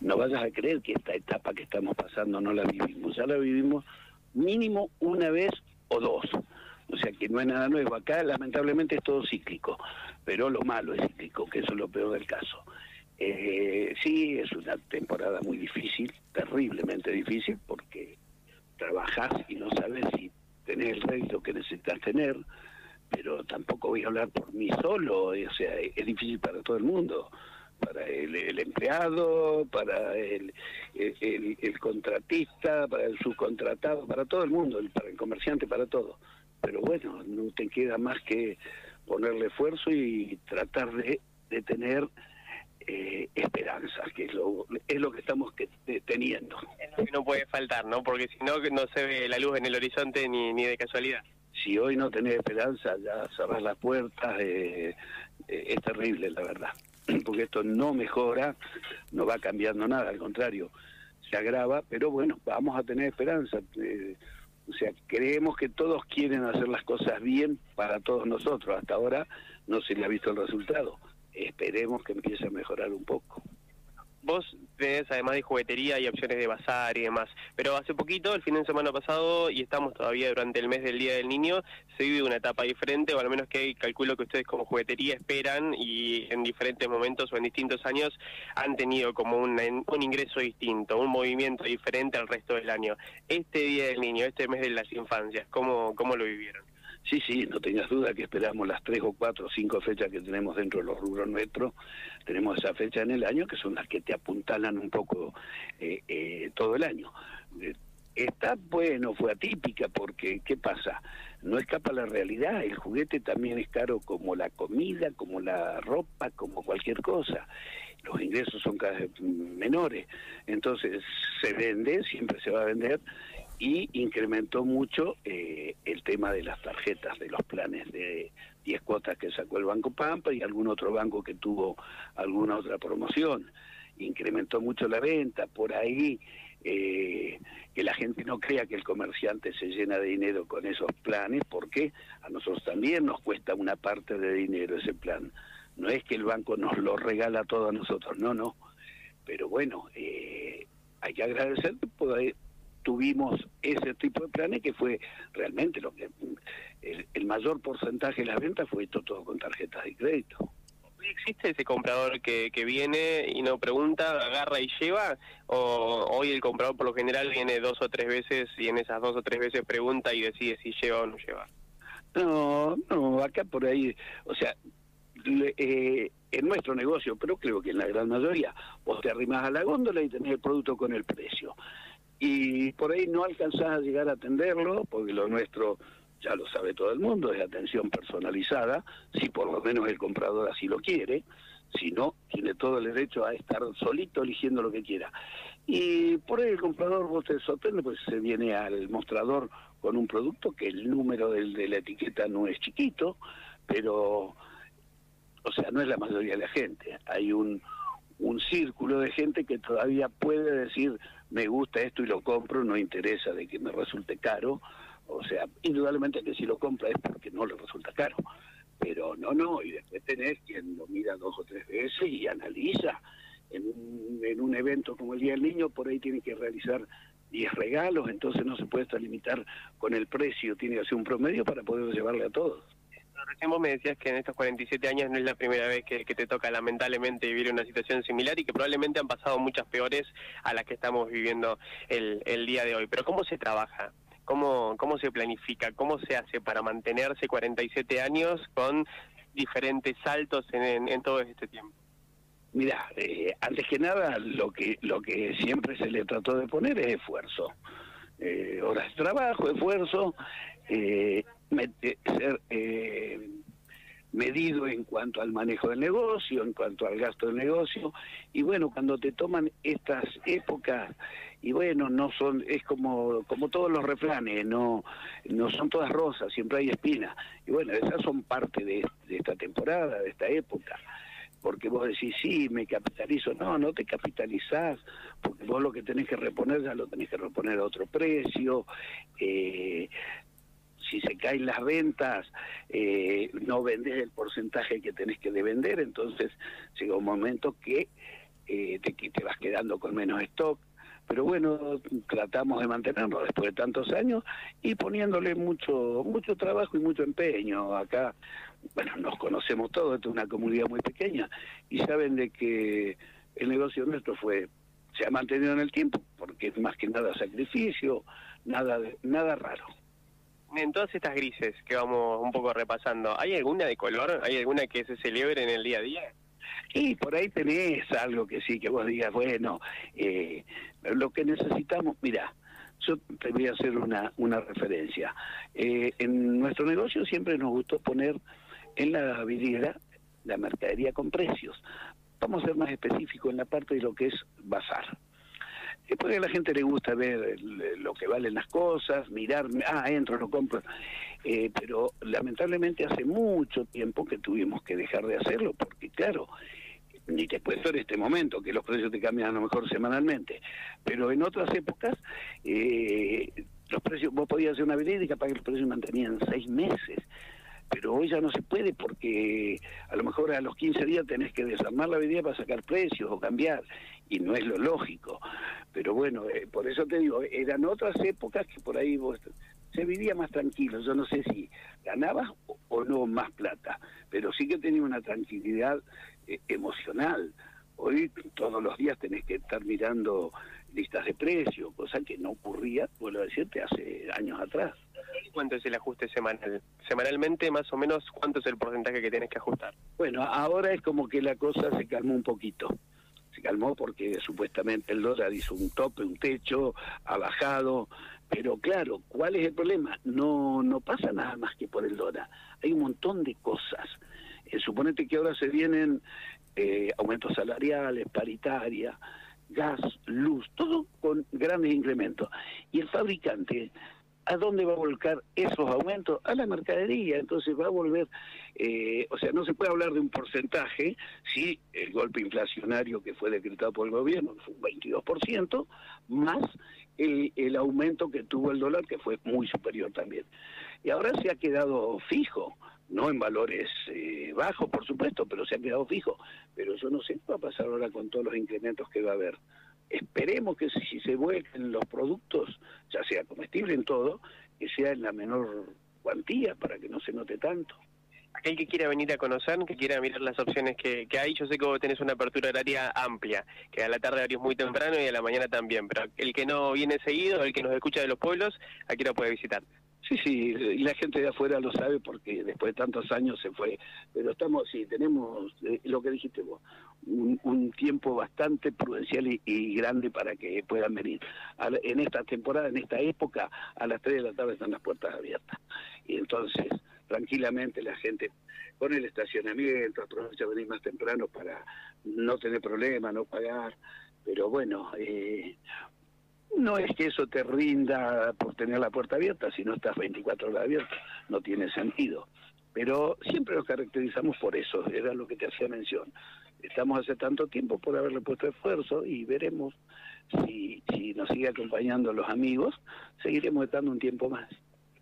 no vayas a creer que esta etapa que estamos pasando no la vivimos, ya la vivimos mínimo una vez o dos. O sea que no hay nada nuevo. Acá lamentablemente es todo cíclico, pero lo malo es cíclico, que eso es lo peor del caso. Eh, sí, es una temporada muy difícil, terriblemente difícil, porque trabajás y no sabes si tenés el rédito que necesitas tener, pero tampoco voy a hablar por mí solo, o sea, es difícil para todo el mundo, para el, empleado, para el, el, contratista, para el subcontratado, para todo el mundo, para el comerciante, para todo. Pero bueno, no te queda más que ponerle esfuerzo y tratar de, de tener eh, esperanza, que es lo, es lo que estamos que, teniendo. Es lo que no puede faltar, ¿no? Porque si no, no se ve la luz en el horizonte ni, ni de casualidad. Si hoy no tenés esperanza, ya cerrar las puertas, eh, eh, es terrible, la verdad. Porque esto no mejora, no va cambiando nada, al contrario, se agrava, pero bueno, vamos a tener esperanza. Eh, o sea, creemos que todos quieren hacer las cosas bien para todos nosotros. Hasta ahora no se le ha visto el resultado esperemos que empiece a mejorar un poco. Vos tenés, además de juguetería, y opciones de bazar y demás, pero hace poquito, el fin de semana pasado, y estamos todavía durante el mes del Día del Niño, se vive una etapa diferente, o al menos que calculo que ustedes como juguetería esperan y en diferentes momentos o en distintos años han tenido como un, un ingreso distinto, un movimiento diferente al resto del año. Este Día del Niño, este mes de las infancias, ¿cómo, cómo lo vivieron? Sí, sí, no tengas duda que esperamos las tres o cuatro o cinco fechas que tenemos dentro de los rubros nuestros. Tenemos esa fecha en el año que son las que te apuntalan un poco eh, eh, todo el año. Eh, está bueno, fue atípica porque, ¿qué pasa? No escapa la realidad, el juguete también es caro como la comida, como la ropa, como cualquier cosa. Los ingresos son cada vez menores, entonces se vende, siempre se va a vender, y incrementó mucho eh, el tema de las tarjetas, de los planes de 10 cuotas que sacó el Banco Pampa y algún otro banco que tuvo alguna otra promoción. Incrementó mucho la venta, por ahí eh, que la gente no crea que el comerciante se llena de dinero con esos planes, porque a nosotros también nos cuesta una parte de dinero ese plan. No es que el banco nos lo regala todo a nosotros, no, no. Pero bueno, eh, hay que agradecer tuvimos ese tipo de planes que fue realmente lo que el, mayor porcentaje de las ventas fue todo con tarjetas de crédito. ¿Existe ese comprador que, que viene y no pregunta, agarra y lleva? ¿O hoy el comprador por lo general viene dos o tres veces y en esas dos o tres veces pregunta y decide si lleva o no lleva? No, no, acá por ahí, o sea, eh, en nuestro negocio, pero creo que en la gran mayoría, vos te arrimas a la góndola y tenés el producto con el precio y por ahí no alcanzás a llegar a atenderlo, porque lo nuestro ya lo sabe todo el mundo, es atención personalizada, si por lo menos el comprador así lo quiere, si no, tiene todo el derecho a estar solito eligiendo lo que quiera. Y por ahí el comprador vos te sorprende, pues se viene al mostrador con un producto que el número del, de la etiqueta no es chiquito, pero, o sea, no es la mayoría de la gente. Hay un, un círculo de gente que todavía puede decir, me gusta esto y lo compro, no interesa de que me resulte caro. O sea, indudablemente que si lo compra es porque no le resulta caro. Pero no, no, y después tenés quien lo mira dos o tres veces y analiza. En un, en un evento como el Día del Niño, por ahí tiene que realizar 10 regalos, entonces no se puede estar limitar con el precio, tiene que hacer un promedio para poder llevarle a todos recién vos me decías que en estos 47 años no es la primera vez que, te toca lamentablemente vivir una situación similar y que probablemente han pasado muchas peores a las que estamos viviendo el, el día de hoy. Pero ¿cómo se trabaja? ¿Cómo, ¿Cómo se planifica? ¿Cómo se hace para mantenerse 47 años con diferentes saltos en, en, todo este tiempo? Mira, eh, antes que nada, lo que, lo que siempre se le trató de poner es esfuerzo. Eh, horas de trabajo, esfuerzo, eh, ser eh, medido en cuanto al manejo del negocio, en cuanto al gasto del negocio, y bueno, cuando te toman estas épocas, y bueno, no son, es como, como todos los refranes, no, no son todas rosas, siempre hay espinas, y bueno, esas son parte de, de esta temporada, de esta época porque vos decís, sí, me capitalizo. No, no te capitalizás, porque vos lo que tenés que reponer ya lo tenés que reponer a otro precio. Eh, si se caen las ventas, eh, no vendés el porcentaje que tenés que de vender, entonces llega un momento que eh, te, te vas quedando con menos stock. Pero bueno, tratamos de mantenerlo después de tantos años y poniéndole mucho mucho trabajo y mucho empeño. Acá, bueno, nos conocemos todos, es una comunidad muy pequeña y saben de que el negocio nuestro fue se ha mantenido en el tiempo porque es más que nada sacrificio, nada nada raro. En todas estas grises que vamos un poco repasando, ¿hay alguna de color? ¿Hay alguna que se celebre en el día a día? Y por ahí tenés algo que sí, que vos digas, bueno, eh, lo que necesitamos, mira, yo te voy a hacer una, una referencia. Eh, en nuestro negocio siempre nos gustó poner en la vidriera la mercadería con precios. Vamos a ser más específicos en la parte de lo que es bazar. Es porque a la gente le gusta ver lo que valen las cosas, mirar, ah, entro, lo compro. Eh, pero lamentablemente hace mucho tiempo que tuvimos que dejar de hacerlo, porque claro, ni te cuento en este momento, que los precios te cambian a lo mejor semanalmente, pero en otras épocas eh, los precios, vos podías hacer una verídica para que los precios mantenían seis meses, pero hoy ya no se puede porque a lo mejor a los 15 días tenés que desarmar la verídica para sacar precios o cambiar, y no es lo lógico. Pero bueno, eh, por eso te digo, eran otras épocas que por ahí vos se vivía más tranquilo. Yo no sé si ganabas o no más plata, pero sí que tenía una tranquilidad eh, emocional. Hoy todos los días tenés que estar mirando listas de precios, cosa que no ocurría, vuelvo a decirte, hace años atrás. ¿Cuánto es el ajuste semanal? Semanalmente, más o menos, ¿cuánto es el porcentaje que tienes que ajustar? Bueno, ahora es como que la cosa se calmó un poquito. Se calmó porque supuestamente el dólar hizo un tope, un techo, ha bajado, pero claro, ¿cuál es el problema? No, no pasa nada más que por el dólar. Hay un montón de cosas. Eh, suponete que ahora se vienen eh, aumentos salariales, paritaria, gas, luz, todo con grandes incrementos. Y el fabricante ¿A dónde va a volcar esos aumentos? A la mercadería. Entonces va a volver, eh, o sea, no se puede hablar de un porcentaje si el golpe inflacionario que fue decretado por el gobierno fue un 22%, más el, aumento que tuvo el dólar, que fue muy superior también. Y ahora se ha quedado fijo, no en valores eh, bajos, por supuesto, pero se ha quedado fijo. Pero yo no sé qué va a pasar ahora con todos los incrementos que va a haber esperemos que si se vuelven los productos, ya sea comestible en todo, que sea en la menor cuantía para que no se note tanto. Aquel que quiera venir a conocer, que quiera mirar las opciones que, hay, yo sé que vos tenés una apertura horaria amplia, que a la tarde es muy temprano y a la mañana también, pero el que no viene seguido, el que nos escucha de los pueblos, aquí lo puede visitar. Sí, sí, y la gente de afuera lo sabe porque después de tantos años se fue. Pero estamos, sí, tenemos eh, lo que dijiste vos, un, tiempo bastante prudencial y, grande para que puedan venir. en esta temporada, en esta época, a las 3 de la tarde están las puertas abiertas. Y entonces, tranquilamente la gente con el estacionamiento, aprovecha venir más temprano para no tener problemas, no pagar. Pero bueno, eh, no es que eso te rinda por tener la puerta abierta, si no estás 24 horas abierta, no tiene sentido. Pero siempre nos caracterizamos por eso, era lo que te hacía mención. Estamos hace tanto tiempo por haberle puesto esfuerzo y veremos si, si nos sigue acompañando los amigos, seguiremos estando un tiempo más.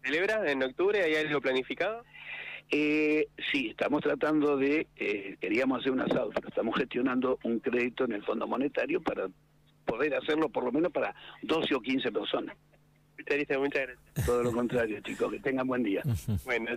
¿Celebra en octubre? ¿Hay algo planificado? Eh, sí, estamos tratando de, eh, queríamos hacer un asado, pero estamos gestionando un crédito en el Fondo Monetario para poder hacerlo por lo menos para 12 o 15 personas. Muchas gracias. Todo lo contrario, chicos, que tengan buen día. bueno,